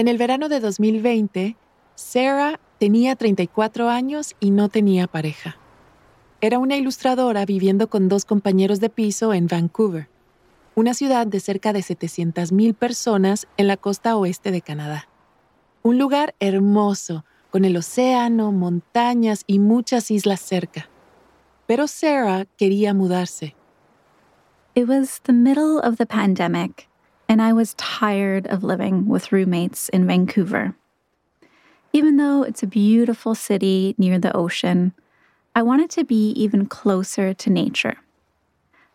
En el verano de 2020, Sarah tenía 34 años y no tenía pareja. Era una ilustradora viviendo con dos compañeros de piso en Vancouver, una ciudad de cerca de 700.000 personas en la costa oeste de Canadá. Un lugar hermoso, con el océano, montañas y muchas islas cerca. Pero Sarah quería mudarse. It was the middle of the pandemic, and I was tired of living with roommates in Vancouver. Even though it's a beautiful city near the ocean, I wanted to be even closer to nature.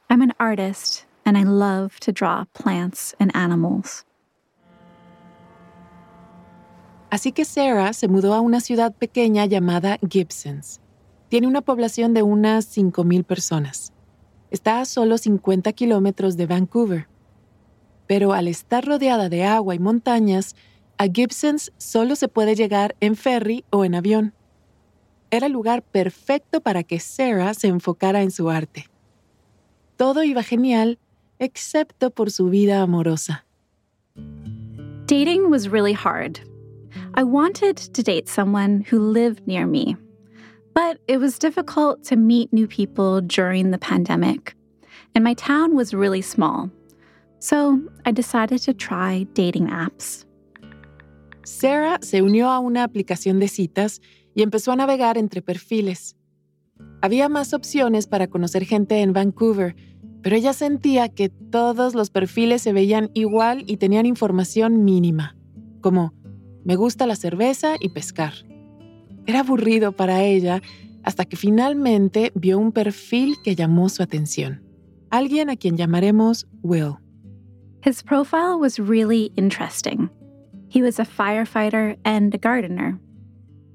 I'm an artist, and I love to draw plants and animals. Así que Sarah se mudó a una ciudad pequeña llamada Gibsons. Tiene una población de unas 5.000 personas. Está a solo 50 kilómetros de Vancouver. Pero al estar rodeada de agua y montañas, a Gibsons solo se puede llegar en ferry o en avión. Era el lugar perfecto para que Sarah se enfocara en su arte. Todo iba genial, excepto por su vida amorosa. Dating was really hard. I wanted to date someone who lived near me, but it was difficult to meet new people during the pandemic, and my town was really small. So I decided to try dating apps. Sarah se unió a una aplicación de citas y empezó a navegar entre perfiles. Había más opciones para conocer gente en Vancouver, pero ella sentía que todos los perfiles se veían igual y tenían información mínima, como me gusta la cerveza y pescar. Era aburrido para ella hasta que finalmente vio un perfil que llamó su atención. Alguien a quien llamaremos Will. His profile was really interesting. He was a firefighter and a gardener.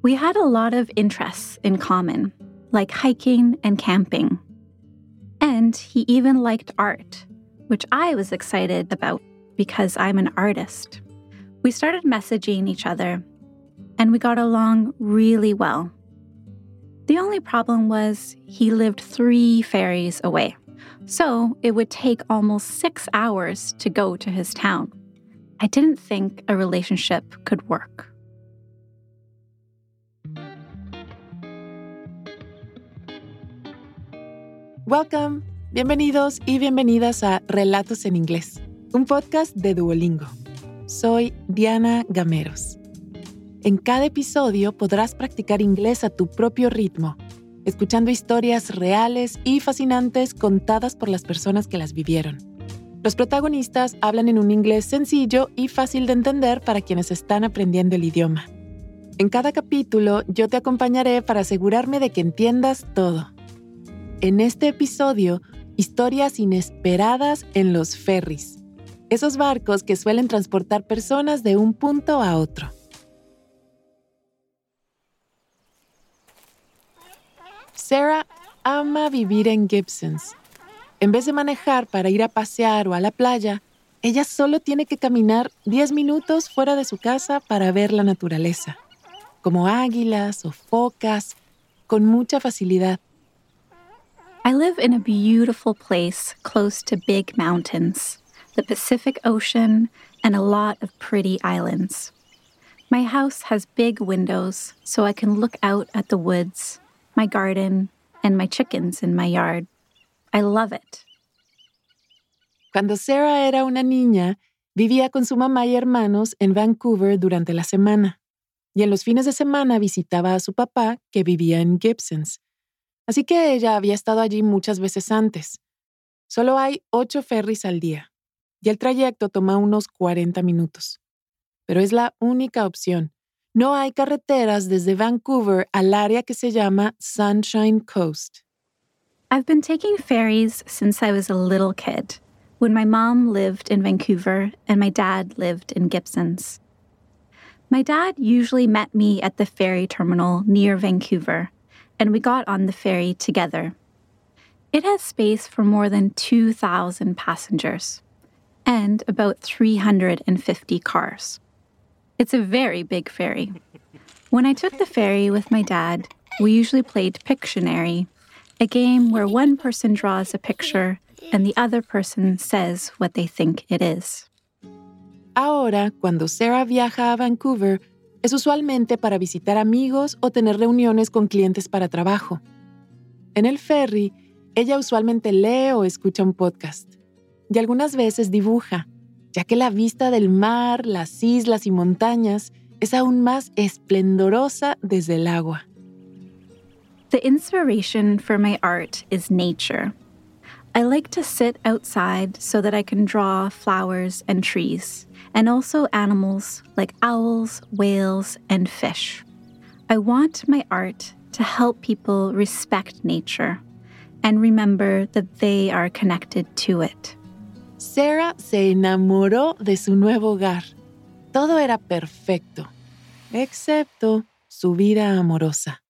We had a lot of interests in common, like hiking and camping. And he even liked art, which I was excited about because I'm an artist. We started messaging each other, and we got along really well. The only problem was he lived three ferries away, so it would take almost six hours to go to his town. I didn't think a relationship could work. Welcome, bienvenidos y bienvenidas a Relatos en Inglés, un podcast de Duolingo. Soy Diana Gameros. En cada episodio podrás practicar inglés a tu propio ritmo, escuchando historias reales y fascinantes contadas por las personas que las vivieron. Los protagonistas hablan en un inglés sencillo y fácil de entender para quienes están aprendiendo el idioma. En cada capítulo yo te acompañaré para asegurarme de que entiendas todo. En este episodio, historias inesperadas en los ferries esos barcos que suelen transportar personas de un punto a otro. Sarah ama vivir en Gibsons. En vez de manejar para ir a pasear o a la playa, ella solo tiene que caminar 10 minutos fuera de su casa para ver la naturaleza, como águilas o focas, con mucha facilidad. I live in a beautiful place close to big mountains. the Pacific Ocean, and a lot of pretty islands. My house has big windows so I can look out at the woods, my garden, and my chickens in my yard. I love it. Cuando Sarah era una niña, vivía con su mamá y hermanos en Vancouver durante la semana, y en los fines de semana visitaba a su papá, que vivía en Gibsons. Así que ella había estado allí muchas veces antes. Solo hay ocho ferries al día y el trayecto toma unos 40 minutos. Pero es la única opción. No hay carreteras desde Vancouver al área que se llama Sunshine Coast. I've been taking ferries since I was a little kid, when my mom lived in Vancouver and my dad lived in Gibsons. My dad usually met me at the ferry terminal near Vancouver, and we got on the ferry together. It has space for more than 2,000 passengers and about 350 cars. It's a very big ferry. When I took the ferry with my dad, we usually played Pictionary, a game where one person draws a picture and the other person says what they think it is. Ahora, cuando Sarah viaja a Vancouver, es usualmente para visitar amigos o tener reuniones con clientes para trabajo. En el ferry, ella usualmente lee o escucha un podcast y algunas veces dibuja, ya que la vista del mar, las islas y montañas es aún más esplendorosa desde el agua. The inspiration for my art is nature. I like to sit outside so that I can draw flowers and trees, and also animals like owls, whales, and fish. I want my art to help people respect nature and remember that they are connected to it. Sarah se enamoró de su nuevo hogar. Todo era perfecto, excepto su vida amorosa.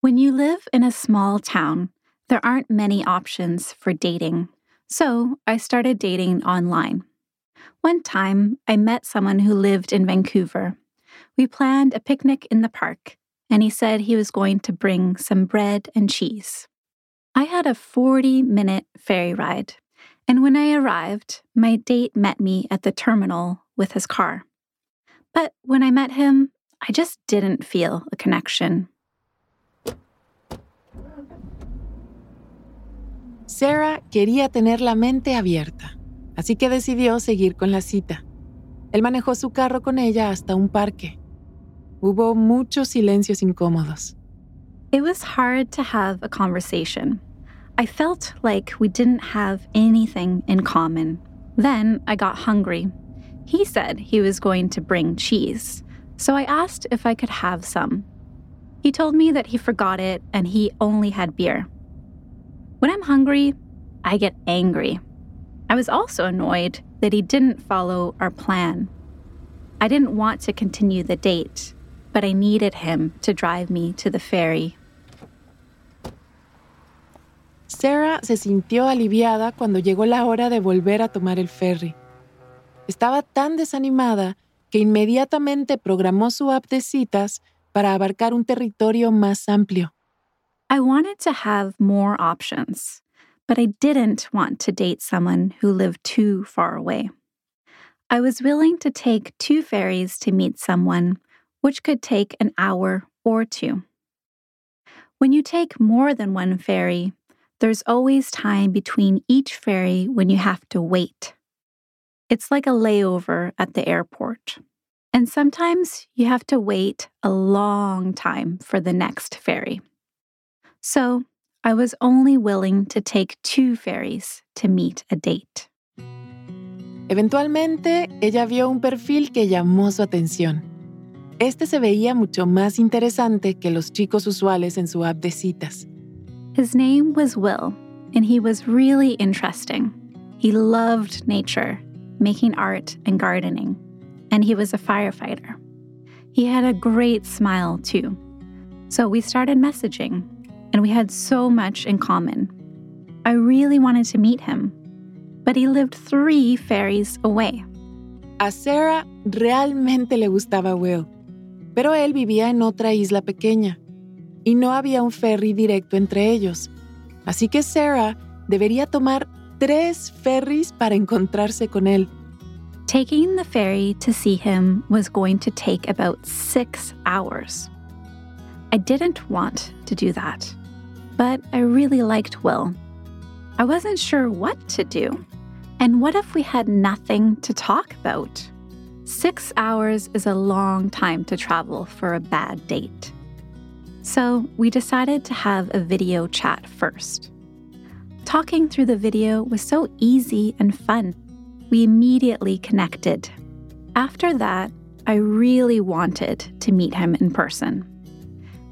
When you live in a small town, there aren't many options for dating. So I started dating online. One time, I met someone who lived in Vancouver. We planned a picnic in the park, and he said he was going to bring some bread and cheese. I had a 40 minute ferry ride, and when I arrived, my date met me at the terminal with his car. But when I met him, I just didn't feel a connection. Sarah quería tener la mente abierta, así que decidió seguir con la cita. Él manejó su carro con ella hasta un parque. Hubo muchos silencios incómodos. It was hard to have a conversation. I felt like we didn't have anything in common. Then I got hungry. He said he was going to bring cheese, so I asked if I could have some. He told me that he forgot it and he only had beer. When I'm hungry, I get angry. I was also annoyed that he didn't follow our plan. I didn't want to continue the date, but I needed him to drive me to the ferry. Sarah se sintió aliviada cuando llegó la hora de volver a tomar el ferry. Estaba tan desanimada que inmediatamente programó su app de citas para abarcar un territorio más amplio. I wanted to have more options, but I didn't want to date someone who lived too far away. I was willing to take two ferries to meet someone, which could take an hour or two. When you take more than one ferry, there's always time between each ferry when you have to wait. It's like a layover at the airport. And sometimes you have to wait a long time for the next ferry. So I was only willing to take two ferries to meet a date. Eventualmente, ella vio un perfil que llamó su atención. Este se veía mucho más interesante que los chicos usuales en su app de citas. His name was Will, and he was really interesting. He loved nature, making art and gardening, and he was a firefighter. He had a great smile, too. So we started messaging, and we had so much in common. I really wanted to meet him, but he lived three ferries away. A Sarah realmente le gustaba Will, pero él vivía en otra isla pequeña y no había un ferry directo entre ellos. Así que Sarah debería tomar tres ferries para encontrarse con él. Taking the ferry to see him was going to take about six hours. I didn't want to do that, but I really liked Will. I wasn't sure what to do. And what if we had nothing to talk about? Six hours is a long time to travel for a bad date. So we decided to have a video chat first. Talking through the video was so easy and fun. We immediately connected. After that, I really wanted to meet him in person.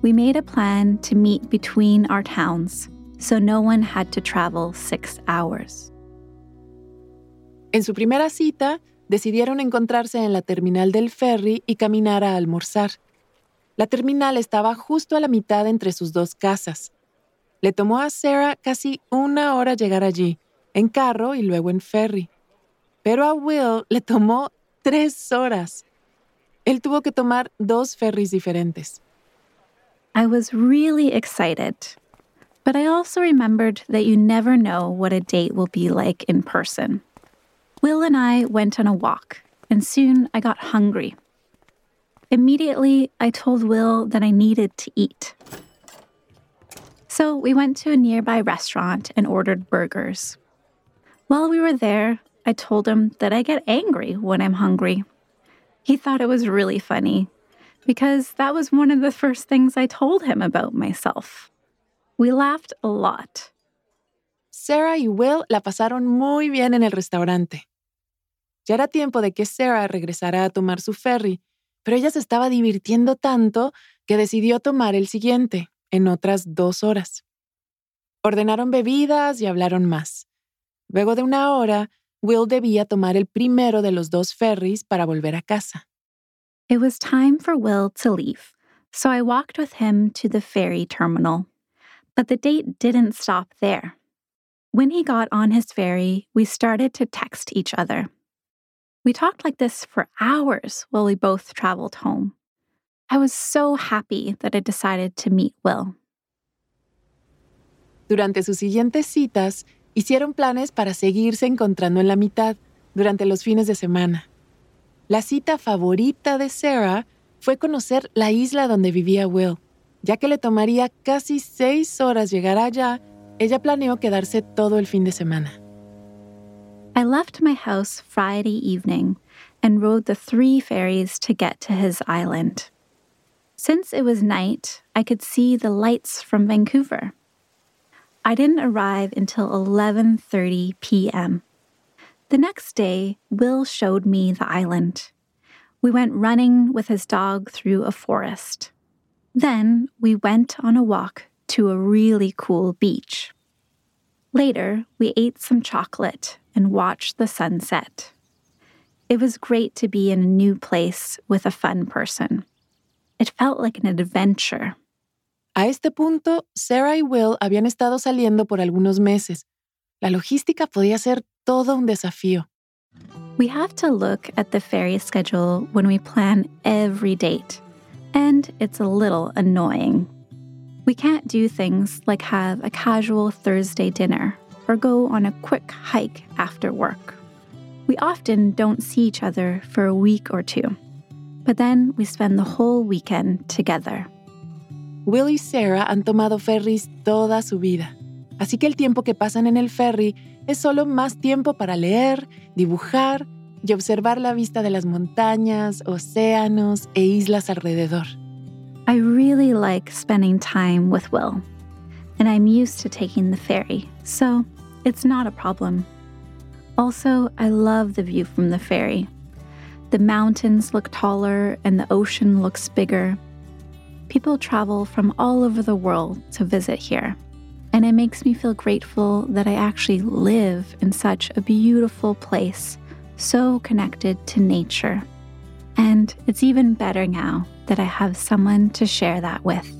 We made a plan to meet between our towns so no one had to travel six hours. En su primera cita, decidieron encontrarse en la terminal del ferry y caminar a almorzar. La terminal estaba justo a la mitad entre sus dos casas. Le tomó a Sarah casi una hora llegar allí, en carro y luego en ferry. Pero a Will le tomó tres horas. Él tuvo que tomar dos ferries diferentes. I was really excited, but I also remembered that you never know what a date will be like in person. Will and I went on a walk, and soon I got hungry. Immediately, I told Will that I needed to eat. So we went to a nearby restaurant and ordered burgers. While we were there, I told him that I get angry when I'm hungry. He thought it was really funny because that was one of the first things I told him about myself. We laughed a lot. Sarah y Will la pasaron muy bien en el restaurante. Ya era tiempo de que Sarah regresara a tomar su ferry, pero ella se estaba divirtiendo tanto que decidió tomar el siguiente, en otras dos horas. Ordenaron bebidas y hablaron más. Luego de una hora, Will debía tomar el primero de los dos ferries para volver a casa. It was time for Will to leave, so I walked with him to the ferry terminal. But the date didn't stop there. When he got on his ferry, we started to text each other. We talked like this for hours while we both traveled home. I was so happy that I decided to meet Will. Durante sus siguientes citas, hicieron planes para seguirse encontrando en la mitad durante los fines de semana. La cita favorita de Sarah fue conocer la isla donde vivía Will. Ya que le tomaría casi seis horas llegar allá, ella planeó quedarse todo el fin de semana. I left my house Friday evening and rode the three ferries to get to his island. Since it was night, I could see the lights from Vancouver. I didn't arrive until 11:30 p.m. The next day, Will showed me the island. We went running with his dog through a forest. Then we went on a walk to a really cool beach. Later, we ate some chocolate and watch the sunset. It was great to be in a new place with a fun person. It felt like an adventure. A este punto, Sarah y Will habían estado saliendo por algunos meses. La logística podía ser todo un desafío. We have to look at the ferry schedule when we plan every date, and it's a little annoying. We can't do things like have a casual Thursday dinner or go on a quick hike after work. We often don't see each other for a week or two, but then we spend the whole weekend together. Will y Sarah han tomado ferries toda su vida, así que el tiempo que pasan en el ferry es solo más tiempo para leer, dibujar y observar la vista de las montañas, océanos e islas alrededor. I really like spending time with Will, and I'm used to taking the ferry, so it's not a problem. Also, I love the view from the ferry. The mountains look taller and the ocean looks bigger. People travel from all over the world to visit here, and it makes me feel grateful that I actually live in such a beautiful place, so connected to nature. And it's even better now that I have someone to share that with.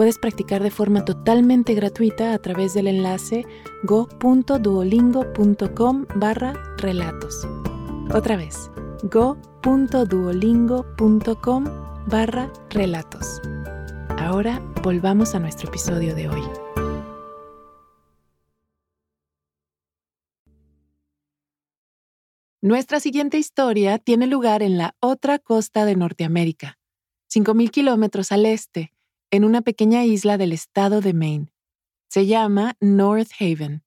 puedes practicar de forma totalmente gratuita a través del enlace go.duolingo.com barra relatos. Otra vez, go.duolingo.com barra relatos. Ahora volvamos a nuestro episodio de hoy. Nuestra siguiente historia tiene lugar en la otra costa de Norteamérica, 5.000 kilómetros al este, en una pequeña isla del estado de Maine. Se llama North Haven.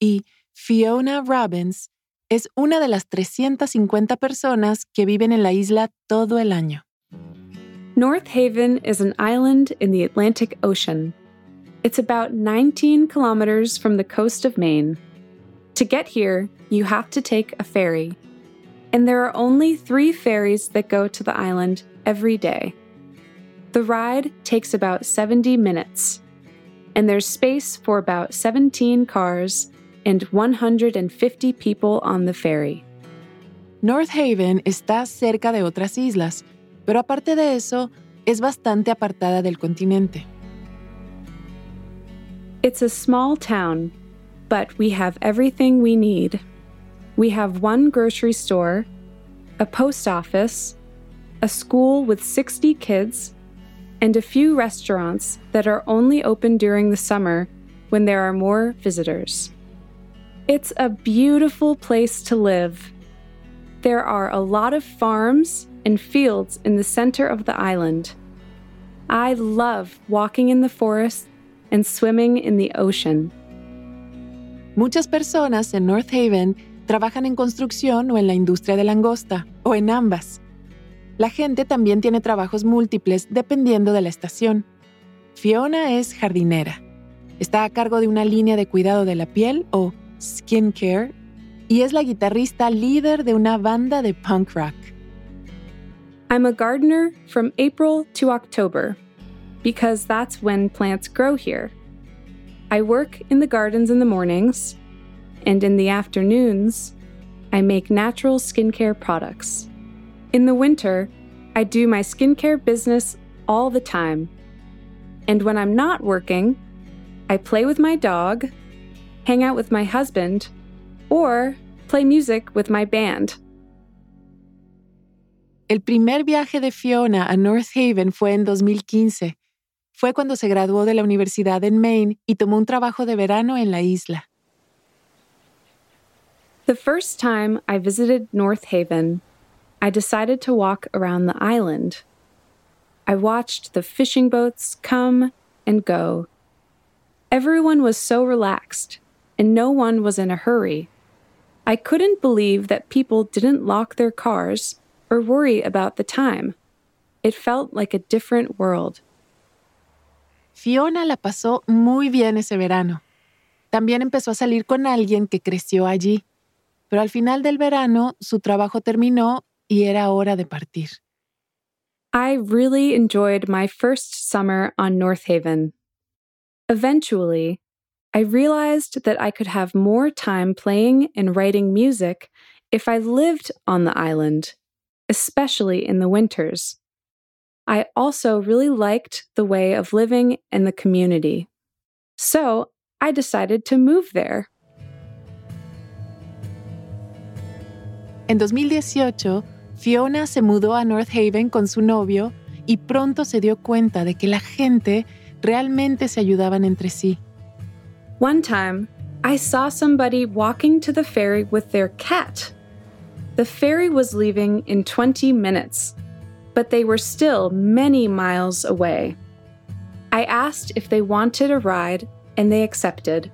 Y Fiona Robbins es una de las 350 personas que viven en la isla todo el año. North Haven is an island in the Atlantic Ocean. It's about 19 kilometers from the coast of Maine. To get here, you have to take a ferry. And there are only three ferries that go to the island every day. The ride takes about 70 minutes, and there's space for about 17 cars and 150 people on the ferry. North Haven está cerca de otras islas, pero aparte de eso, es bastante apartada del continente. It's a small town, but we have everything we need. We have one grocery store, a post office, a school with 60 kids, and a few restaurants that are only open during the summer when there are more visitors. It's a beautiful place to live. There are a lot of farms and fields in the center of the island. I love walking in the forest and swimming in the ocean. Muchas personas en North Haven trabajan en construcción o en la industria de langosta, o en ambas. La gente también tiene trabajos múltiples dependiendo de la estación. Fiona es jardinera. Está a cargo de una línea de cuidado de la piel o skincare y es la guitarrista líder de una banda de punk rock. I'm a gardener from April to October because that's when plants grow here. I work in the gardens in the mornings, and in the afternoons, I make natural skincare products. In the winter, I do my skincare business all the time. And when I'm not working, I play with my dog, hang out with my husband, or play music with my band. El primer viaje de Fiona a North Haven fue en 2015. Fue cuando se graduó de la universidad en Maine y tomó un trabajo de verano en la isla. The first time I visited North Haven, I decided to walk around the island. I watched the fishing boats come and go. Everyone was so relaxed, and no one was in a hurry. I couldn't believe that people didn't lock their cars or worry about the time. It felt like a different world. Fiona la pasó muy bien ese verano. También empezó a salir con alguien que creció allí, pero al final del verano su trabajo terminó y era hora de partir. I really enjoyed my first summer on North Haven. Eventually, I realized that I could have more time playing and writing music if I lived on the island especially in the winters. I also really liked the way of living in the community. So I decided to move there. En 2018, Fiona se mudó a North Haven con su novio y pronto se dio cuenta de que la gente realmente se ayudaban entre sí. One time, I saw somebody walking to the ferry with their cat. The ferry was leaving in 20 minutes, but they were still many miles away. I asked if they wanted a ride, and they accepted.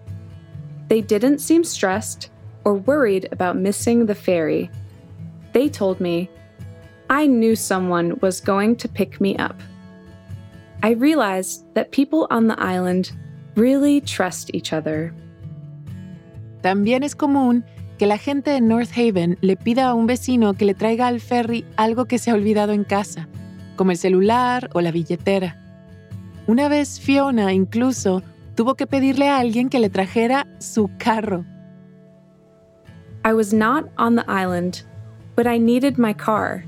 They didn't seem stressed or worried about missing the ferry. They told me, I knew someone was going to pick me up. I realized that people on the island really trust each other. También es común que la gente de North Haven le pida a un vecino que le traiga al ferry algo que se ha olvidado en casa, como el celular o la billetera. Una vez Fiona incluso tuvo que pedirle a alguien que le trajera su carro. I was not on the island, but I needed my car.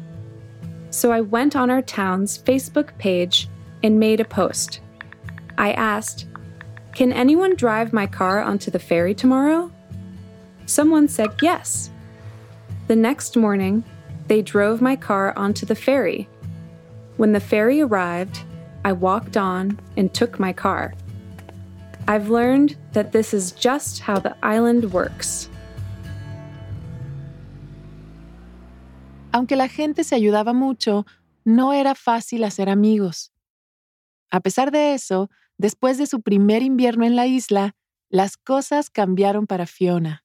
So I went on our town's Facebook page and made a post. I asked, Can anyone drive my car onto the ferry tomorrow? Someone said yes. The next morning, they drove my car onto the ferry. When the ferry arrived, I walked on and took my car. I've learned that this is just how the island works. Aunque la gente se ayudaba mucho, no era fácil hacer amigos. A pesar de eso, después de su primer invierno en la isla, las cosas cambiaron para Fiona.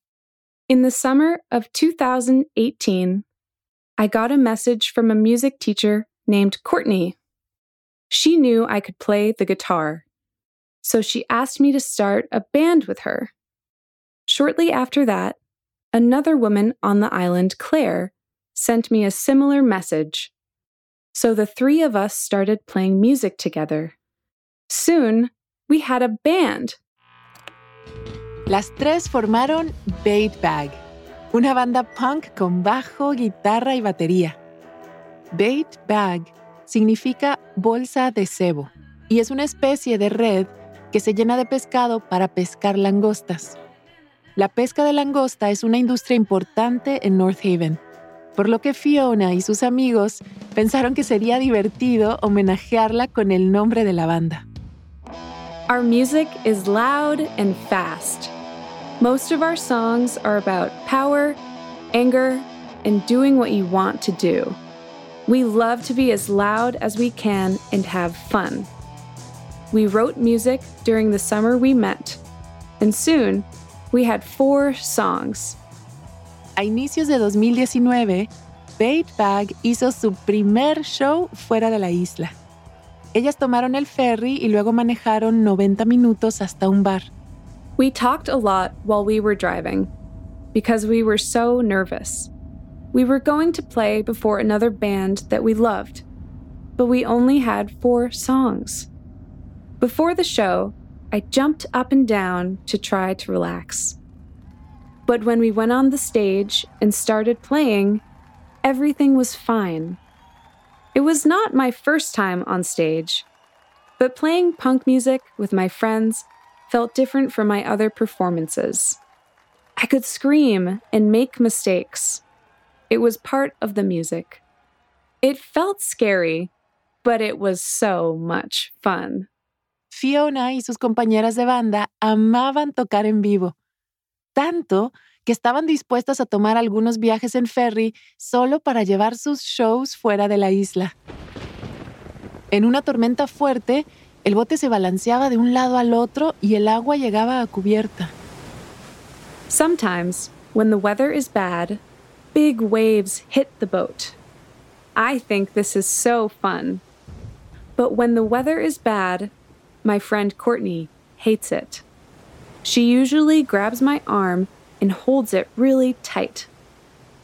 In the summer of 2018, I got a message from a music teacher named Courtney. She knew I could play the guitar, so she asked me to start a band with her. Shortly after that, another woman on the island, Claire, sent me a similar message. So the three of us started playing music together. Soon, we had a band. Las tres formaron Bait Bag, una banda punk con bajo, guitarra y batería. Bait Bag significa bolsa de cebo y es una especie de red que se llena de pescado para pescar langostas. La pesca de langosta es una industria importante en North Haven, por lo que Fiona y sus amigos pensaron que sería divertido homenajearla con el nombre de la banda. Our music is loud and fast. Most of our songs are about power, anger, and doing what you want to do. We love to be as loud as we can and have fun. We wrote music during the summer we met, and soon we had four songs. A inicios de 2019, Bait Bag hizo su primer show fuera de la isla. Ellas tomaron el ferry y luego manejaron 90 minutos hasta un bar. We talked a lot while we were driving because we were so nervous. We were going to play before another band that we loved, but we only had four songs. Before the show, I jumped up and down to try to relax. But when we went on the stage and started playing, everything was fine. It was not my first time on stage, but playing punk music with my friends felt different from my other performances. I could scream and make mistakes. It was part of the music. It felt scary, but it was so much fun. Fiona y sus compañeras de banda amaban tocar en vivo, tanto que estaban dispuestas a tomar algunos viajes en ferry solo para llevar sus shows fuera de la isla. En una tormenta fuerte, el bote se balanceaba de un lado al otro y el agua llegaba a cubierta. Sometimes, when the weather is bad, big waves hit the boat. I think this is so fun. But when the weather is bad, my friend Courtney hates it. She usually grabs my arm and holds it really tight.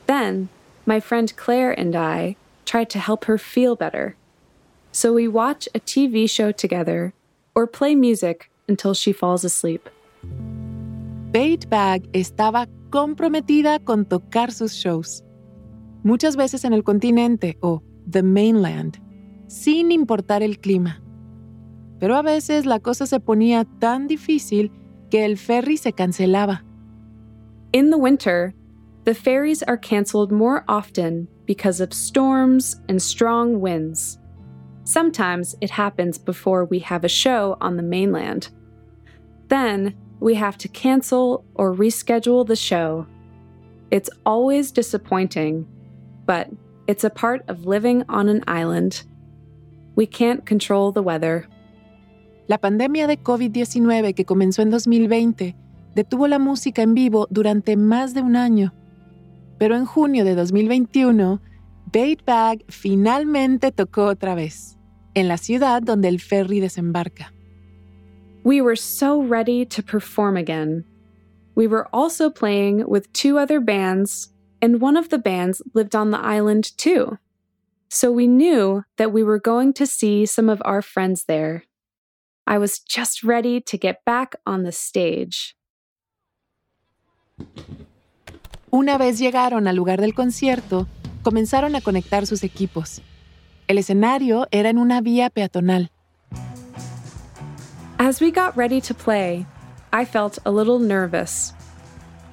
Then, my friend Claire and I try to help her feel better. So we watch a TV show together or play music until she falls asleep. Bait Bag estaba comprometida con tocar sus shows, muchas veces en el continente o the mainland, sin importar el clima. Pero a veces la cosa se ponía tan difícil que el ferry se cancelaba. In the winter, the ferries are canceled more often because of storms and strong winds. Sometimes it happens before we have a show on the mainland. Then we have to cancel or reschedule the show. It's always disappointing, but it's a part of living on an island. We can't control the weather. La pandemia de COVID-19 que comenzó en 2020 detuvo la música en vivo durante más de un año. Pero en junio de 2021, Bait Bag finalmente tocó otra vez, en la ciudad donde el ferry desembarca. We were so ready to perform again. We were also playing with two other bands, and one of the bands lived on the island too. So we knew that we were going to see some of our friends there. I was just ready to get back on the stage. Una vez llegaron al lugar del concierto, comenzaron a conectar sus equipos. El escenario era en una vía peatonal. As we got ready to play, I felt a little nervous.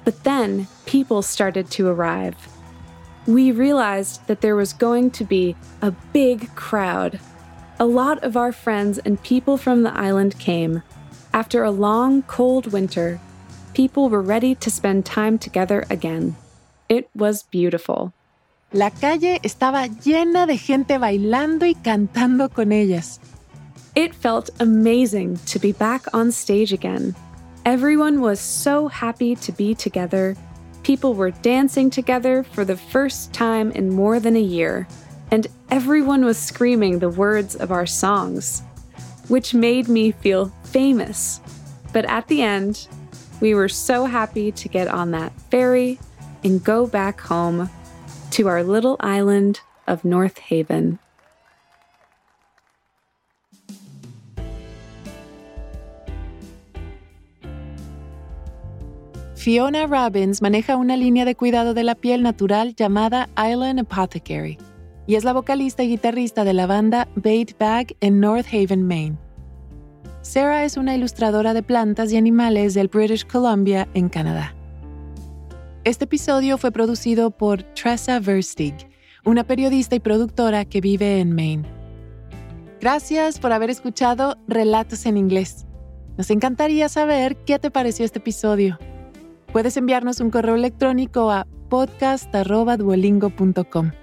But then people started to arrive. We realized that there was going to be a big crowd. A lot of our friends and people from the island came. After a long, cold winter, people were ready to spend time together again. It was beautiful. La calle estaba llena de gente bailando y cantando con ellas. It felt amazing to be back on stage again. Everyone was so happy to be together. People were dancing together for the first time in more than a year, and everyone was screaming the words of our songs, which made me feel famous. But at the end, we were so happy to get on that ferry and go back home to our little island of North Haven. Fiona Robbins maneja una línea de cuidado de la piel natural llamada Island Apothecary y es la vocalista y guitarrista de la banda Bait Bag en North Haven, Maine. Sarah es una ilustradora de plantas y animales del British Columbia en Canadá. Este episodio fue producido por Tressa Verstig, una periodista y productora que vive en Maine. Gracias por haber escuchado Relatos en Inglés. Nos encantaría saber qué te pareció este episodio. Puedes enviarnos un correo electrónico a podcast.duolingo.com